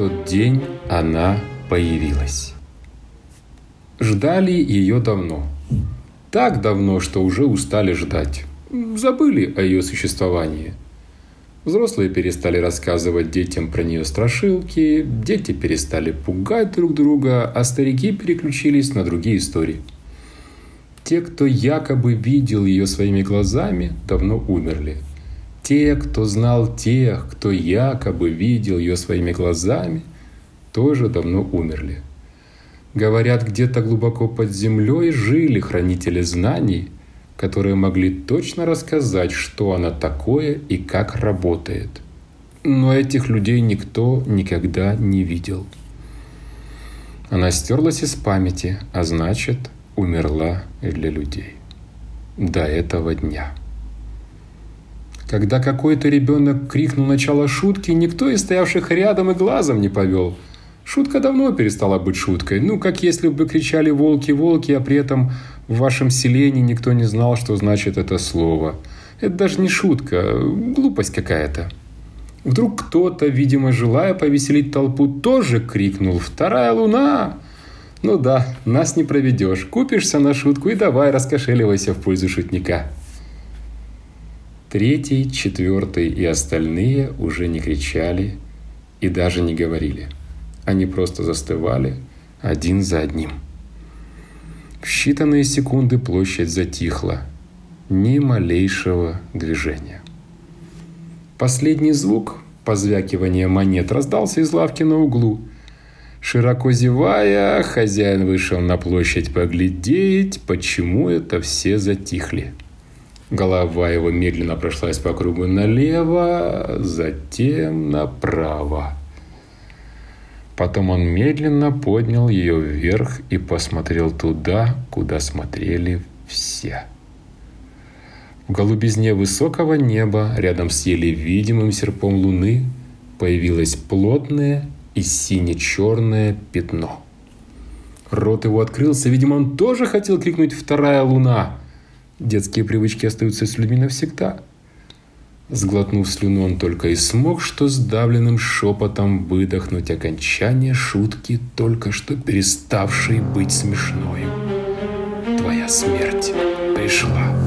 тот день она появилась. Ждали ее давно. Так давно, что уже устали ждать. Забыли о ее существовании. Взрослые перестали рассказывать детям про нее страшилки, дети перестали пугать друг друга, а старики переключились на другие истории. Те, кто якобы видел ее своими глазами, давно умерли. Те, кто знал тех, кто якобы видел ее своими глазами, тоже давно умерли. Говорят, где-то глубоко под землей жили хранители знаний, которые могли точно рассказать, что она такое и как работает. Но этих людей никто никогда не видел. Она стерлась из памяти, а значит, умерла для людей. До этого дня. Когда какой-то ребенок крикнул начало шутки, никто из стоявших рядом и глазом не повел – Шутка давно перестала быть шуткой. Ну, как если бы кричали «волки, волки», а при этом в вашем селении никто не знал, что значит это слово. Это даже не шутка, глупость какая-то. Вдруг кто-то, видимо, желая повеселить толпу, тоже крикнул «Вторая луна!» Ну да, нас не проведешь. Купишься на шутку и давай раскошеливайся в пользу шутника. Третий, четвертый и остальные уже не кричали и даже не говорили – они просто застывали один за одним. В считанные секунды площадь затихла. Ни малейшего движения. Последний звук, позвякивание монет, раздался из лавки на углу. Широко зевая, хозяин вышел на площадь поглядеть, почему это все затихли. Голова его медленно прошлась по кругу налево, затем направо. Потом он медленно поднял ее вверх и посмотрел туда, куда смотрели все. В голубизне высокого неба, рядом с еле видимым серпом луны, появилось плотное и сине-черное пятно. Рот его открылся, видимо, он тоже хотел крикнуть «Вторая луна!». Детские привычки остаются с людьми навсегда – Сглотнув слюну, он только и смог, что сдавленным шепотом выдохнуть окончание шутки, только что переставшей быть смешною. Твоя смерть пришла.